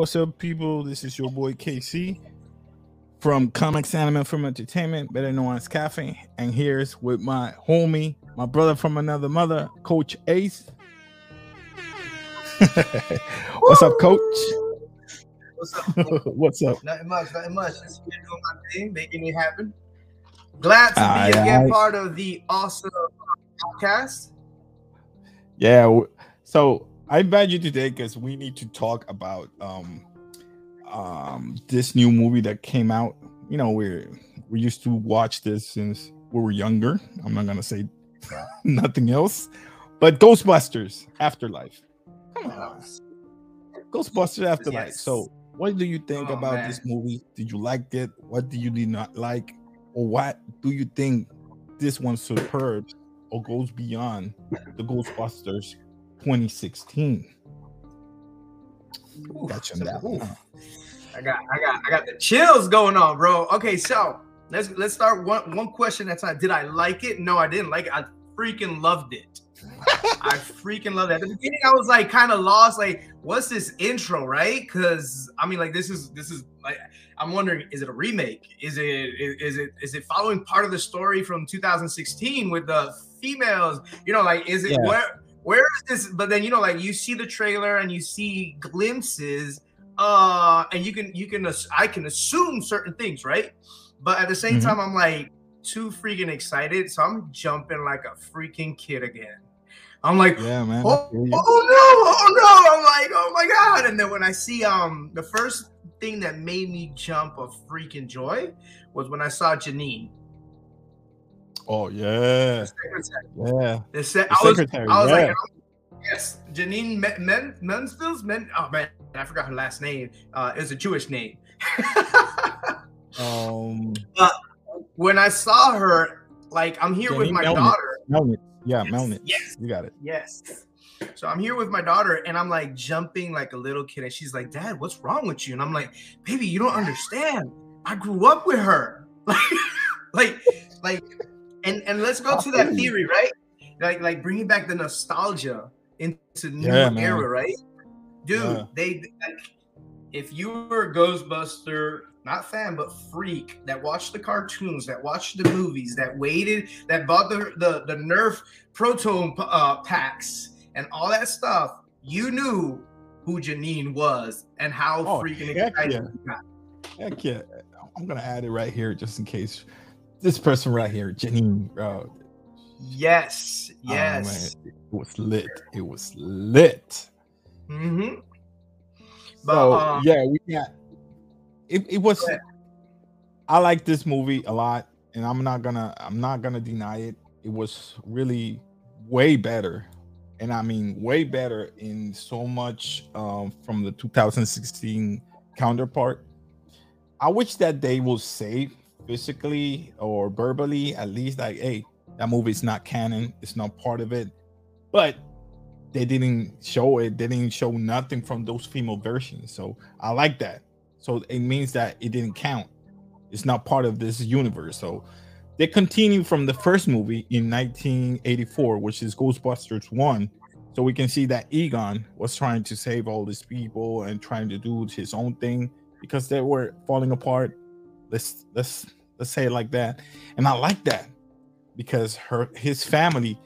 What's up, people? This is your boy KC from Comics Anime Film Entertainment, better known as Cafe. And here's with my homie, my brother from another mother, Coach Ace. what's up, Coach? What's up? what's up? Nothing much, nothing much. Just doing my thing, making it happen. Glad to be again aye. part of the awesome podcast. Yeah. So I invite you today because we need to talk about um um this new movie that came out. You know, we we used to watch this since we were younger. I'm not gonna say nothing else, but Ghostbusters Afterlife. Come on, Ghostbusters Afterlife. Yes. So, what do you think Oh, about man. this movie? Did you like it? What do you did not like, or what do you think this one superb or goes beyond the Ghostbusters 2016? Ooh, Gotcha. so- ooh. I got, I got, I got the chills going on, bro. Okay, so let's let's start one one question at a time. Did I like it? No, I didn't like it. I freaking loved it. I freaking love that. At the beginning, I was like kind of lost. Like, what's this intro, right? Because I mean, like, this is this is like, I'm wondering, is it a remake? Is it is, is it is it following part of the story from 2016 with the females? You know, like, is it Yeah. where where is this? But then you know, like, you see the trailer and you see glimpses, uh, and you can you can I can assume certain things, right? But at the same Mhm. time, I'm like too freaking excited, so I'm jumping like a freaking kid again. I'm like, Yeah, man. oh, oh no, oh no! I'm like, oh my god! And then when I see um the first thing that made me jump of freaking joy was when I saw Janine. Oh yeah, The secretary. yeah. The se- The I was, secretary, I was yeah. like, yes, Janine Men, Men. Men, oh man, I forgot her last name. Uh, it's a Jewish name. Um, when I saw her, like I'm here with my Melnick. daughter. Melnick. Yeah, Yes, Melnick. yes. you got it. Yes. So I'm here with my daughter and I'm like jumping like a little kid. And she's like, Dad, what's wrong with you? And I'm like, baby, you don't understand. I grew up with her. Like, like, like, and and let's go to that theory, right? Like, like bringing back the nostalgia into new Yeah, era, right? Dude, Yeah. they like, if you were a Ghostbuster, not fan, but freak that watched the cartoons, that watched the movies, that waited, that bought the the, the Nerf proton uh, packs and all that stuff, you knew who Janine was and how Oh, freaking heck excited yeah. you got. Heck yeah. I'm gonna add it right here just in case. This person right here, Jenny. bro. Yes, oh, yes. it was lit. It was lit. Mm-hmm. But so um, yeah, we got it. It was. I like this movie a lot, and I'm not gonna. I'm not gonna deny it. It was really way better, and I mean way better in so much um, from the 2016 counterpart. I wish that they will say physically or verbally at least like, hey, that movie is not canon. It's not part of it, but they didn't show it. They didn't show nothing from those female versions. So I like that. So it means that it didn't count. It's not part of this universe. So they continue from the first movie in 1984, which is Ghostbusters 1. So we can see that Egon was trying to save all these people and trying to do his own thing because they were falling apart. Let's let's let's say it like that. And I like that because her his family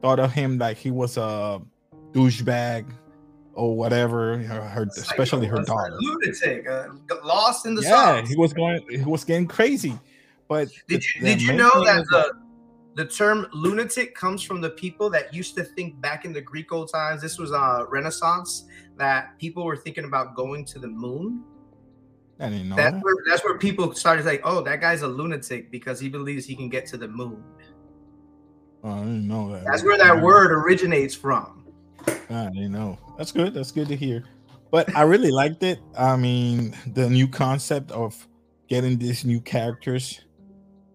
thought of him like he was a douchebag or whatever. Her, her like especially her daughter. lunatic, uh, lost in the Yeah, sauce. he was going. He was getting crazy. But Did the- you the did you know that that is the the term lunatic comes from the people that used to think back in the Greek old times? This was uh Renaissance that people were thinking about going to the moon. I didn't know. That's that. where that's where people started saying, "Oh, that guy's a lunatic because he believes he can get to the moon." Oh, I didn't know that. That's where that word originates from. I didn't know. That's good. That's good to hear. But I really liked it. I mean, the new concept of getting these new characters.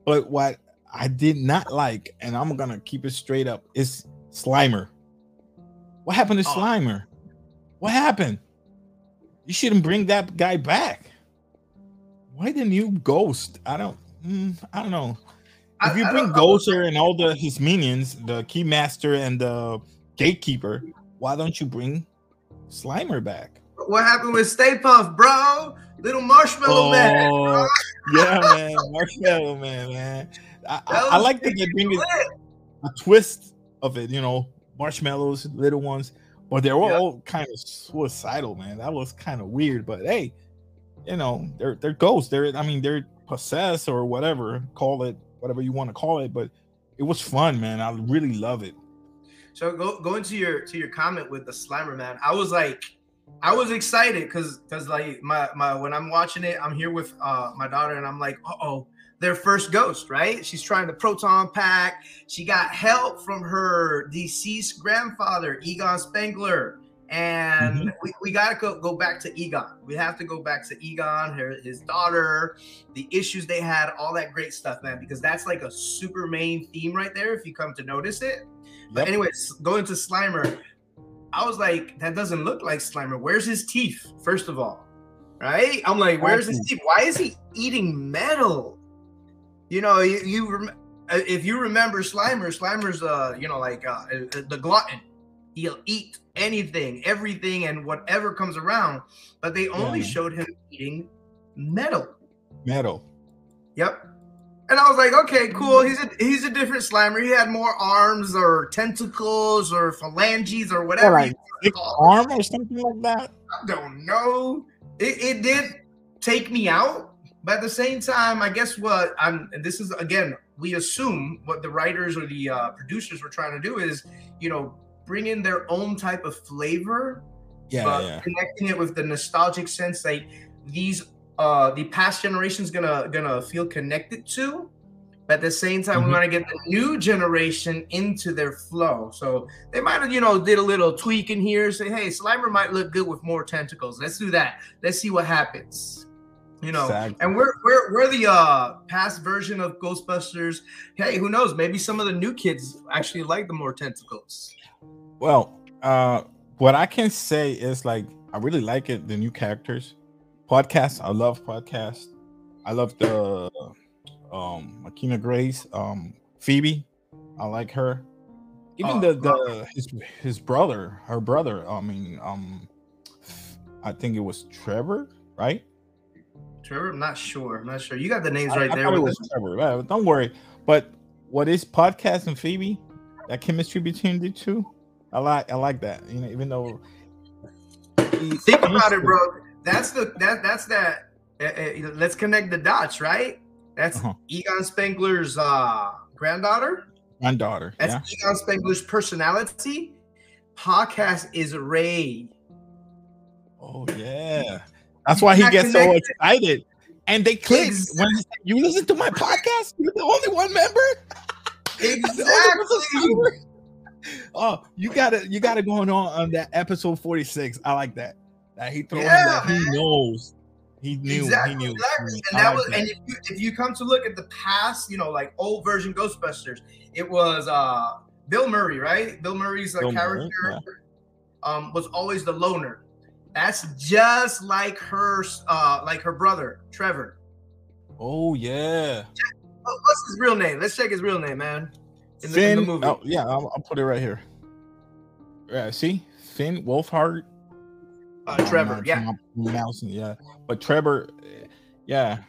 But what I did not like, and I'm gonna keep it straight up, is Slimer. What happened to Oh. Slimer? What happened? You shouldn't bring that guy back. Why the new ghost? I don't. mm, I don't know. I- If you I bring I was- Gozer and all the his minions, the Keymaster and the Gatekeeper, why don't you bring Slimer back? what happened with Stay Puff, bro? Little Marshmallow Oh, Man. yeah, man, Marshmallow Man, man. I, I, I like that they bring it, a twist of it, you know, marshmallows, little ones, but they're all, Yep. all kind of suicidal, man. That was kind of weird, but hey, you know, they're they're ghosts. They're I mean, they're possessed or whatever, call it whatever you want to call it, but it was fun, man. I really love it. So go going to your to your comment with the Slimer man. I was like, I was excited because because like my my when I'm watching it, I'm here with uh my daughter and I'm like, uh oh, their first ghost, right? She's trying to proton pack. She got help from her deceased grandfather, Egon Spengler. And we, we gotta go, go back to Egon. We have to go back to Egon, her, his daughter, the issues they had, all that great stuff, man. Because that's like a super main theme right there. If you come to notice it, but anyways, going to Slimer, I was like, that doesn't look like Slimer. Where's his teeth? First of all, right? I'm like, where's his teeth? Why is he eating metal? You know, you, you rem- uh, if you remember Slimer, Slimer's uh, you know, like uh, uh, the glutton. He'll eat anything, everything, and whatever comes around. But they only Yeah. showed him eating metal. Metal. Yep. And I was like, okay, cool. He's a he's a different Slimer. He had more arms or tentacles or phalanges or whatever. like you Big call it. arm or something like that. I don't know. It, it did take me out, but at the same time, I guess what I'm. And this is again, we assume what the writers or the uh, producers were trying to do is, you know, bring in their own type of flavor Yeah, yeah. connecting it with the nostalgic sense like these uh the past generation's gonna gonna feel connected to. But at the same time Mhm. we want to get the new generation into their flow. So they might have you know did a little tweak in here say hey slimer might look good with more tentacles. Let's do that. Let's see what happens. You know Exactly. and we're we're we're the uh past version of ghostbusters. Hey who knows? Maybe some of the new kids actually like the more tentacles Well, uh, what I can say is like I really like it. The new characters, podcasts. I love podcasts. I love the um Mckenna Grace, um Phoebe. I like her. Even Oh, the the his his brother, her brother. I mean, um, I think it was Trevor, right? Trevor, I'm not sure. I'm not sure. You got the names I- right I there. it was Trevor. Well, don't worry. But what is podcast and Phoebe? That chemistry between the two, I like. I like that. You know, even though. Think about it, bro. That's the that that's that. uh, uh, let's connect the dots, right? That's Uh-huh. Egon Spengler's uh, granddaughter. Granddaughter. That's Yeah. Egon Spengler's personality. Podcast is Ray. Oh yeah. That's why he Not gets so excited. And they click Ex- when you listen to my podcast. You're the only one member. Exactly. oh, you gotta you gotta going on on that episode 46. I like that. That he throws Yeah, that he knows. He knew. exactly, he knew. exactly. And I that like was, and if you, if you come to look at the past, you know, like old version Ghostbusters, it was uh Bill Murray, right? Bill Murray's uh, Bill Murray, character um was always the loner. That's just like her, uh, like her brother Trevor. Oh yeah. What's his real name? Let's check his real name, man. In the, in the movie. Oh, yeah, I'll, I'll put it right here. Yeah, see? Finn Wolfhard. Uh, Trevor, yeah. Pronouncing, yeah. But Trevor, eh, yeah.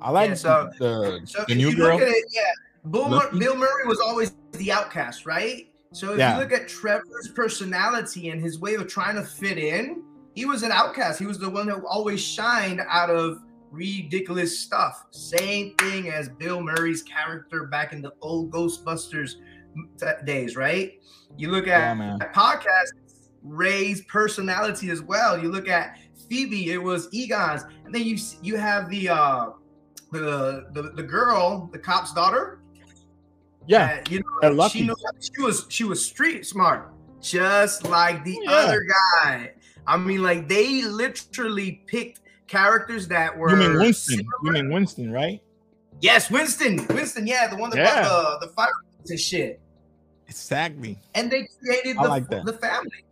I like Yeah, so- the, So the new girl. it, yeah, Bill, Mur- Bill Murray was always the outcast, right? So if Yeah. you look at Trevor's personality and his way of trying to fit in, he was an outcast. He was the one who always shined out of ridiculous stuff. Same thing as Bill Murray's character back in the old Ghostbusters days, right? You look at Yeah, podcast, Ray's personality as well. You look at Phoebe, it was Egon's, and then you you have the uh the the, the girl, the cop's daughter. Yeah, that, you know, she knew she was she was street smart, just like the Yeah. other guy. I mean, like they literally picked characters that were you mean Winston? You mean Winston, right? Yes, Winston. Winston, yeah, the one that Yeah. brought the the fire and shit. Exactly. and they created the, like the family.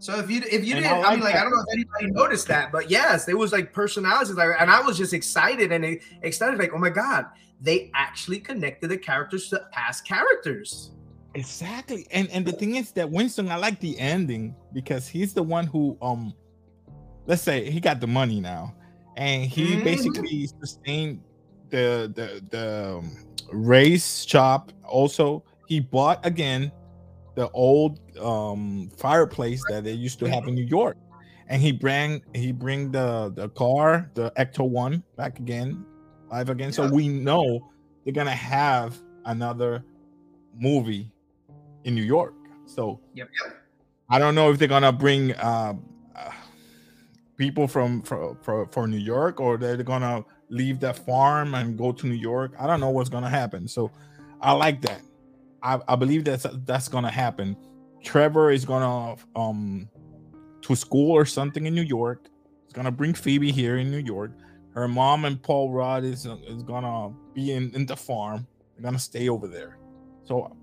So if you if you And didn't, I I, mean, like like I don't know if anybody noticed that, but yes, there was like personalities, like, and I was just excited and excited, like, oh my god, they actually connected the characters to past characters. Exactly. And and the thing is that Winston, I like the ending because he's the one who um let's say he got the money now, and he Mhm. basically sustained the the the um, race shop. Also, he bought again the old um fireplace that they used to have in New York, and he bring he bring the the car, the Ecto One, back again, live again. So we know they're gonna have another movie in New York. So Yep. I don't know if they're gonna bring uh, people from for, for New York or they're gonna leave that farm and go to New York. I don't know what's gonna happen. So I like that. I, I believe that's that's gonna happen. Trevor is gonna um to school or something in New York. He's gonna bring Phoebe here in New York. Her mom and Paul Rudd is is gonna be in, in the farm. They're gonna stay over there. So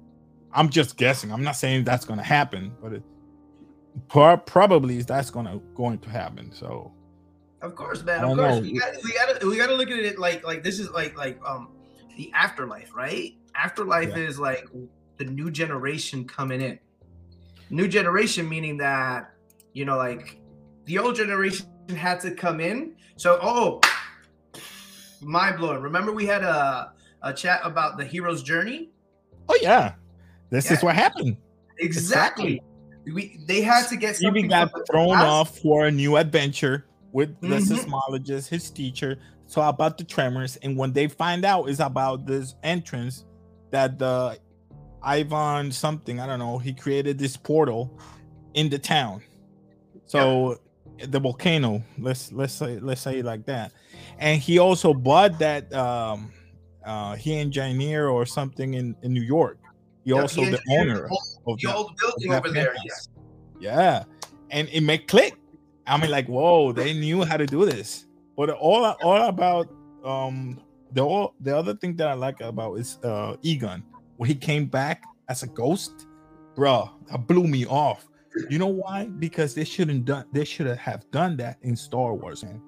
I'm just guessing. I'm not saying that's gonna happen, but it pro- probably that's gonna going to happen. So Of course, man. Of course, we got we got to we got to look at it like like this is like like um the afterlife, right? Afterlife Yeah. is like the new generation coming in. New generation meaning that you know like the old generation had to come in. So oh, mind blowing. Remember we had a a chat about the hero's journey. oh yeah, this is what happened. Exactly. We they had to get something got thrown past. off for a new adventure with the Mhm. seismologist, his teacher. So about the tremors, and when they find out is about this entrance that the Ivan something I don't know, he created this portal in the town. So the volcano, let's let's say let's say it like that, and he also bought that um uh he engineer or something in in New York. He Yep, also he the owner the of The old building over there. penthouse. Yeah, and it may click. I mean, like, whoa, they knew how to do this. But all all about um the all, the other thing that I like about is uh Egon when he came back as a ghost, bruh, that blew me off. You know why? Because they shouldn't done they should have done that in Star Wars, man.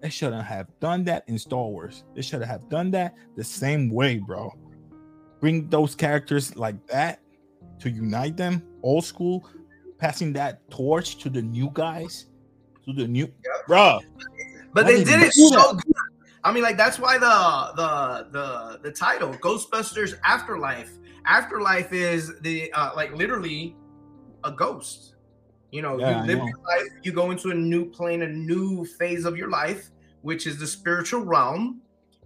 They shouldn't have done that in Star Wars. They should have done that the same way, bro. Bring those characters like that to unite them, old school, passing that torch to the new guys, to the new, bro. but they did did it so that? good. I mean, like that's why the the the the title Ghostbusters Afterlife. Afterlife is the uh, like literally a ghost. You know, Yeah, you live know. your life, you go into a new plane, a new phase of your life, which is the spiritual realm.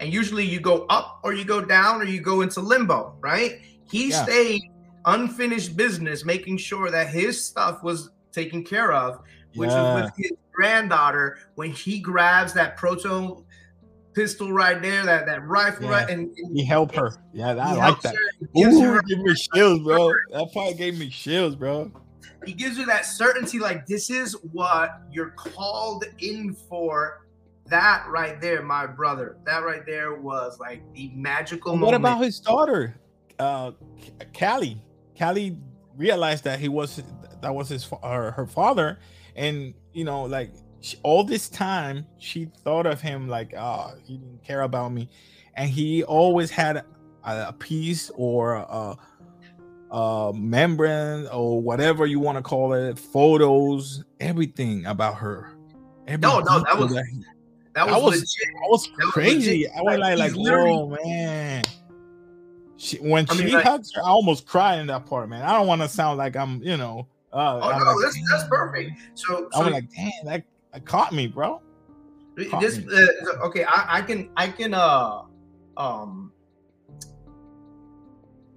And usually you go up or you go down or you go into limbo, right? He Yeah. stayed unfinished business, making sure that his stuff was taken care of which Yeah. was with his granddaughter when he grabs that proto pistol right there, that that rifle Yeah. right, and, and He helped her. Yeah, I like that. her, Ooh, her- give me chills, bro. That part gave me chills, bro. he gives her that certainty, like this is what you're called in for. That right there, my brother. That right there was like the magical moment. What moment. about his daughter, uh, Callie? Callie realized that he was that was his her, her father, and you know, like she, all this time, she thought of him like, ah, he didn't care about me, and he always had a, a piece or a, a membrane or whatever you want to call it, photos, everything about her. Every No, no, that was- that he- that was, I was- legit. I was That crazy. legit. I was Like, like, whoa, man. She, when I mean, she like- hugs her, I almost cried in that part, man. I don't want to sound like I'm, you know. Uh, Oh I'm no, like, that's that's perfect. So, I so was like, damn, that, that caught me, bro. caught this me. uh, okay I, I can i can uh um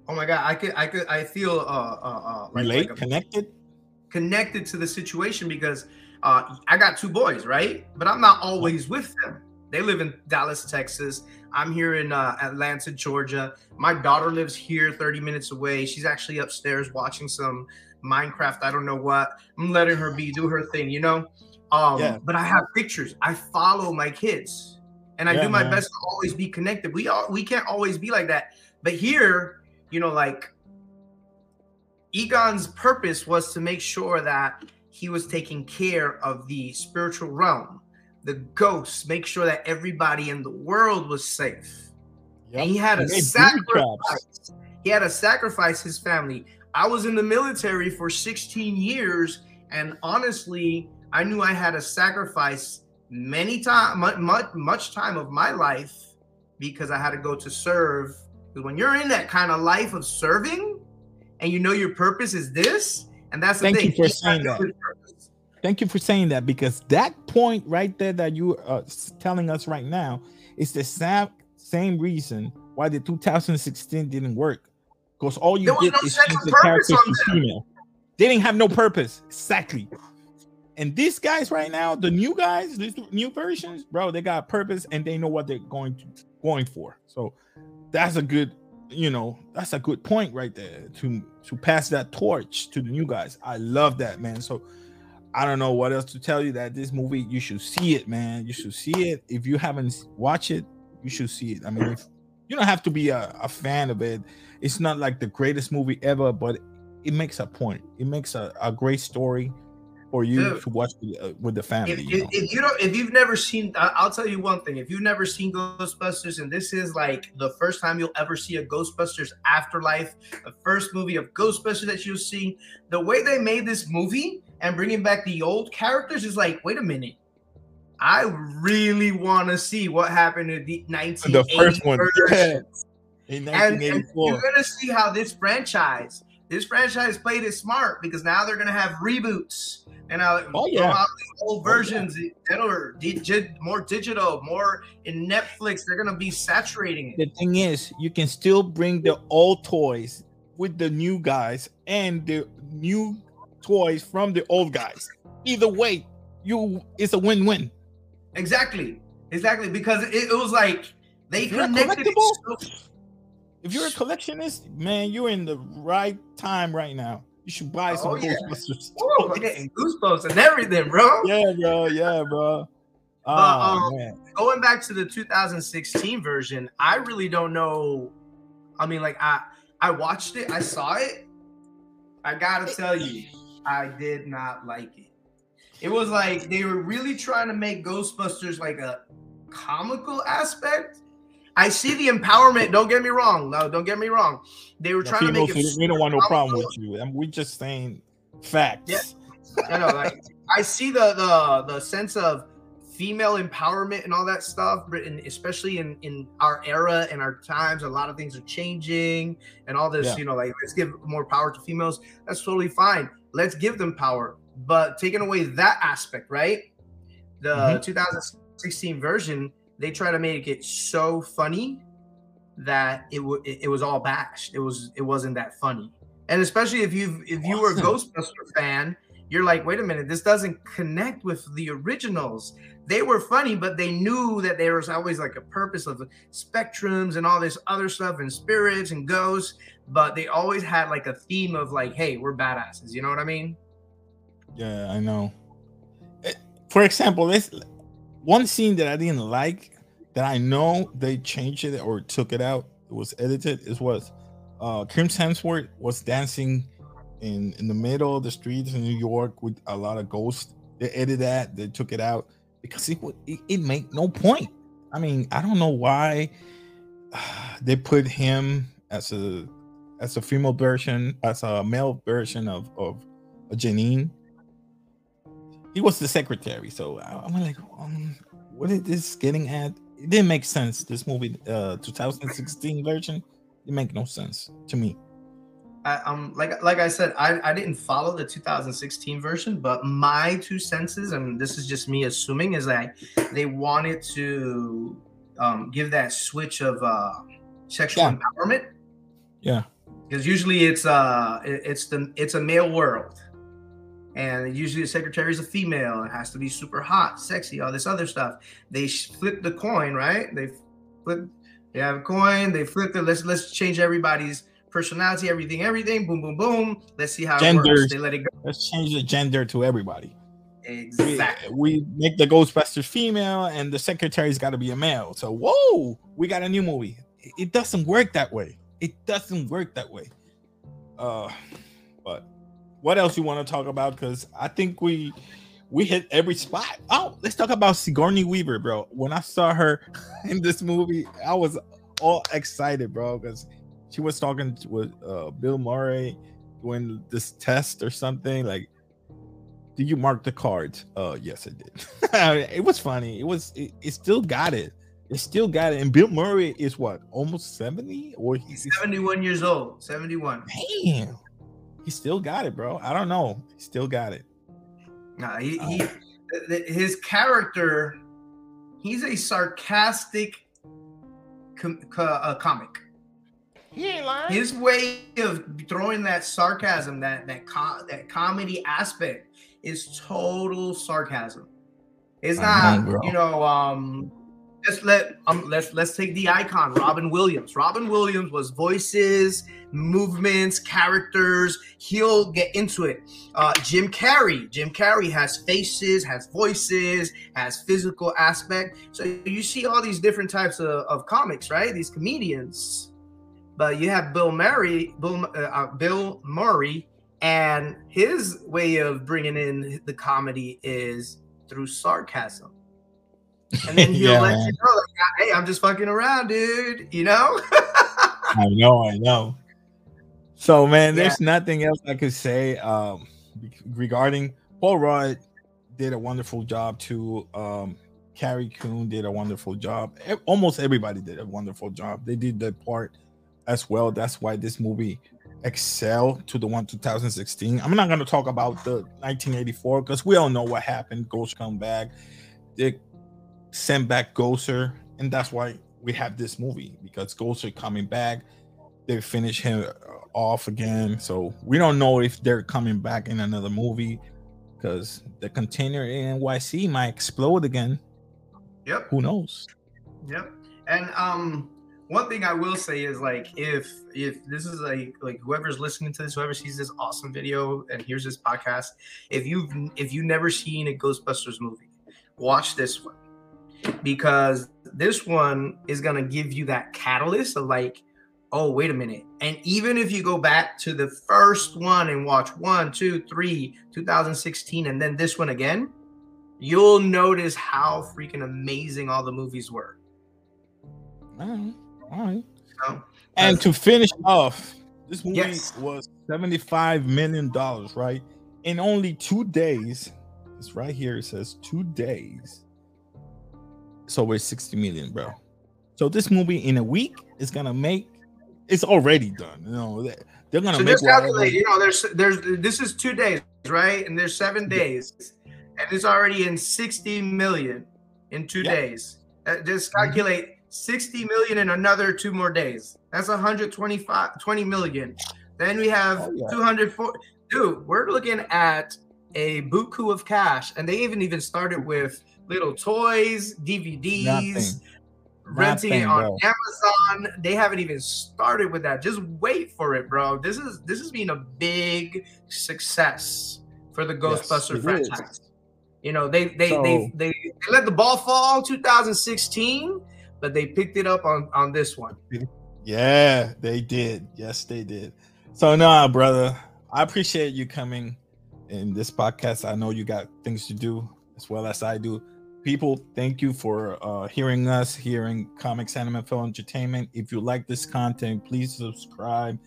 oh my god i could i could i feel uh uh, uh like, Relate, like a- connected. connected to the situation because uh i got two boys right? But i'm not always with them. They live in dallas texas. I'm here in uh, atlanta georgia. My daughter lives here 30 minutes away. She's actually upstairs watching some minecraft i don't know what. I'm letting her be do her thing you know? Um Yeah. but i have pictures. I follow my kids. And i Yeah, do my man. best to always be connected. We all we can't always be like that. But here you know like egon's purpose was to make sure that he was taking care of the spiritual realm the ghosts make sure that everybody in the world was safe Yep. and he had to sacrifice. He had to sacrifice his family. I was in the military for 16 years, and honestly, I knew I had to sacrifice many time, much, much, much time of my life because I had to go to serve. Because when you're in that kind of life of serving, and you know your purpose is this, and that's the Thank thing. you for saying that. Thank you for saying that because that point right there that you are telling us right now is the same same reason why the 2016 didn't work. Because all you There was did no is change the purpose characters to female. They didn't have no purpose. Exactly. And these guys right now, the new guys, these new versions, bro, they got purpose and they know what they're going to going for. So that's a good, you know, that's a good point right there to to pass that torch to the new guys. I love that, man. So I don't know what else to tell you that this movie you should see it, man. You should see it. If you haven't watched it, you should see it. I mean, if you don't have to be a, a fan of it. It's not like the greatest movie ever, but it makes a point. It makes a, a great story for you Dude. to watch with, uh, with the family. If, you, know? if you, don't, if you've never seen, I'll tell you one thing. If you've never seen Ghostbusters, and this is like the first time you'll ever see a Ghostbusters Afterlife, the first movie of Ghostbusters that you'll see, the way they made this movie and bringing back the old characters is like, wait a minute. I really want to see what happened to the 1980 the first one, yeah, in And, and you're gonna see how this franchise, this franchise played it smart because now they're gonna have reboots and uh, Oh, yeah. old Oh, yeah. versions that are digi- more digital, more in Netflix. They're gonna be saturating it. the thing is, you can still bring the old toys with the new guys and the new toys from the old guys. Either way, you it's a win-win. Exactly, exactly because it, it was like they If you're connected. so- If you're a collectionist, man, you're in the right time right now. You should buy some Oh, yeah. Ghostbusters. Whoa, I'm getting goosebumps and everything, bro. yeah, bro. Yeah, bro. Oh, um, man. going back to the 2016 version, I really don't know. I mean, like I I watched it, I saw it. I gotta tell you, I did not like it. It was like they were really trying to make Ghostbusters like a comical aspect. I see the empowerment. Don't get me wrong. No, don't get me wrong. They were The trying to make it. we don't want no problem with you. And we're just saying facts. Yeah. I know, like I see the the the sense of female empowerment and all that stuff, but in, especially in in our era and our times, a lot of things are changing and all this. Yeah. You know, like let's give more power to females. That's totally fine. Let's give them power, but taking away that aspect, right? The Mhm. 2016 version, they try to make it so funny that it, w- it was all bashed. It was it wasn't that funny. And especially if you if you were a Ghostbuster fan, you're like, wait a minute, this doesn't connect with the originals. They were funny, but they knew that there was always like a purpose of spectrums and all this other stuff and spirits and ghosts. But they always had like a theme of like, hey, we're badasses. You know what I mean? Yeah, I know. Eh, For example, this one scene that I didn't like that I know they changed it or took it out. It was edited. It was uh Kim Hemsworth was dancing in in the middle of the streets in New York with a lot of ghosts. They edited that. They took it out because it would it, it made no point. I mean, I don't know why they put him as a as a female version, as a male version of of Janine he was the secretary. So I- I'm like, um, what is this getting at? It didn't make sense. This movie, uh, 2016 version, it make no sense to me. I, um, like like I said, I, I didn't follow the 2016 version, but my two senses, and this is just me assuming, is that they wanted to um, give that switch of uh, sexual Yeah. empowerment. Yeah. because usually it's uh it- it's the it's a male world, and usually the secretary is a female. It has to be super hot, sexy, all this other stuff. They flip the coin, right? They flip. They have a coin. They flip it. Let's let's change everybody's personality, everything, everything. Boom, boom, boom. Let's see how it works. They let it go. Let's change the gender to everybody. We, Exactly. we make the Ghostbusters female, and the secretary's got to be a male. So whoa, we got a new movie. It, it doesn't work that way. It doesn't work that way. Uh, but what else you want to talk about? Because I think we we hit every spot. Oh, let's talk about Sigourney Weaver, bro. When I saw her in this movie, I was all excited, bro, because she was talking with uh, Bill Murray doing this test or something. Like, did you mark the cards? Uh, yes, I did. it was funny. It was. It, it, still got it. It still got it. And Bill Murray is what almost seventy or he's seventy-one years old. Seventy-one. Damn, he still got it, bro. I don't know. He still got it. Nah, he, he his character. He's a sarcastic com- uh, comic. He ain't lying. His way of throwing that sarcasm, that that co- that comedy aspect, is total sarcasm. It's not, know, you know, um, let's let um let's let's take the icon Robin Williams. Robin Williams was voices, movements, characters. He'll get into it. Uh, Jim Carrey. Jim Carrey has faces, has voices, has physical aspect. So you see all these different types of, of comics, right? These comedians. But you have Bill Murray, Bill, uh, uh Bill Murray, and his way of bringing in the comedy is through sarcasm. And then he'll yeah, let man. you know, like, hey, I'm just fucking around, dude. You know? I know, I know. So, man, yeah. there's nothing else I could say um, regarding Paul Rudd did a wonderful job too. Um, Carrie Coon did a wonderful job. Almost everybody did a wonderful job. They did their part as well. That's why this movie excelled to the one 2016. I'm not going to talk about the 1984 because we all know what happened. Ghost come back, they sent back Gozer, and that's why we have this movie because Gozer coming back. They finish him off again, so we don't know if they're coming back in another movie because the container in NYC might explode again. Yep. Who knows? Yep. And um one thing I will say is like if if this is like like whoever's listening to this, whoever sees this awesome video and hears this podcast, if you've if you've never seen a Ghostbusters movie, watch this one because this one is gonna give you that catalyst of like, oh wait a minute. And even if you go back to the first one and watch one, two, three, 2016, and then this one again, you'll notice how freaking amazing all the movies were. Mm-hmm. All right. So, and to finish off, this movie yes. was $75 million, right? In only two days. It's right here. It says two days. So we're 60 million, bro. So this movie in a week is gonna make it's already done. You know, they're gonna so make calculate, you know, there's there's this is two days, right? And there's seven days, and it's already in 60 million in two yeah. days. Uh, just mm-hmm. calculate 60 million in another two more days. That's 125 20 million. Then we have oh, yeah. 204. Dude, we're looking at a buku of cash, and they even even started with little toys, DVDs, Nothing. renting Nothing, it on bro. Amazon. They haven't even started with that. Just wait for it, bro. This is this has been a big success for the Ghostbuster yes, franchise. Is. You know, they they, so, they they they let the ball fall 2016 but they picked it up on on this one. Yeah, they did. Yes, they did. So nah, brother, I appreciate you coming in this podcast. I know you got things to do as well as I do. People, thank you for uh, hearing us, hearing Comics Anime Film Entertainment. If you like this content, please subscribe,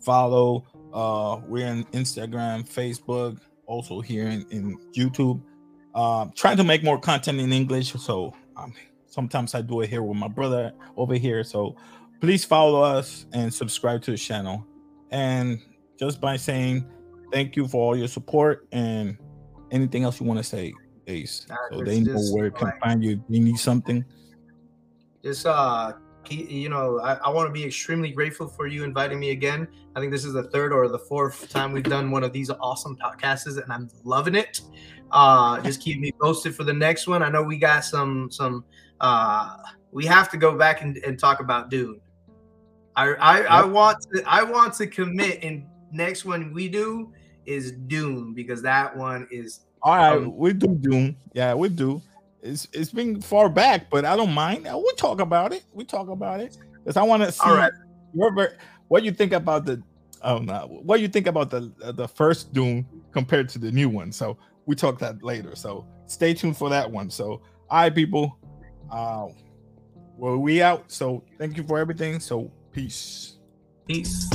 follow. Uh, we're on Instagram, Facebook, also here in, in YouTube. Uh, trying to make more content in English, so um, Sometimes I do it here with my brother over here. So please follow us and subscribe to the channel. And just by saying thank you for all your support and anything else you want to say, Ace. so they know where it can find you. you need something. Just uh you know, I, I want to be extremely grateful for you inviting me again. I think this is the third or the fourth time we've done one of these awesome podcasts, and I'm loving it. Uh, just keep me posted for the next one. I know we got some some uh, we have to go back and, and talk about Dune. I I, yep. I want to I want to commit and next one we do is Dune because that one is all right. Um, we do Dune. Yeah, we do. It's it's been far back, but I don't mind. We talk about it. We talk about it because I want to see right. your what you think about the um what you think about the the first Dune compared to the new one. So we talk that later. So stay tuned for that one. So all right, people. Uh, well, we out. So thank you for everything. So peace. Peace.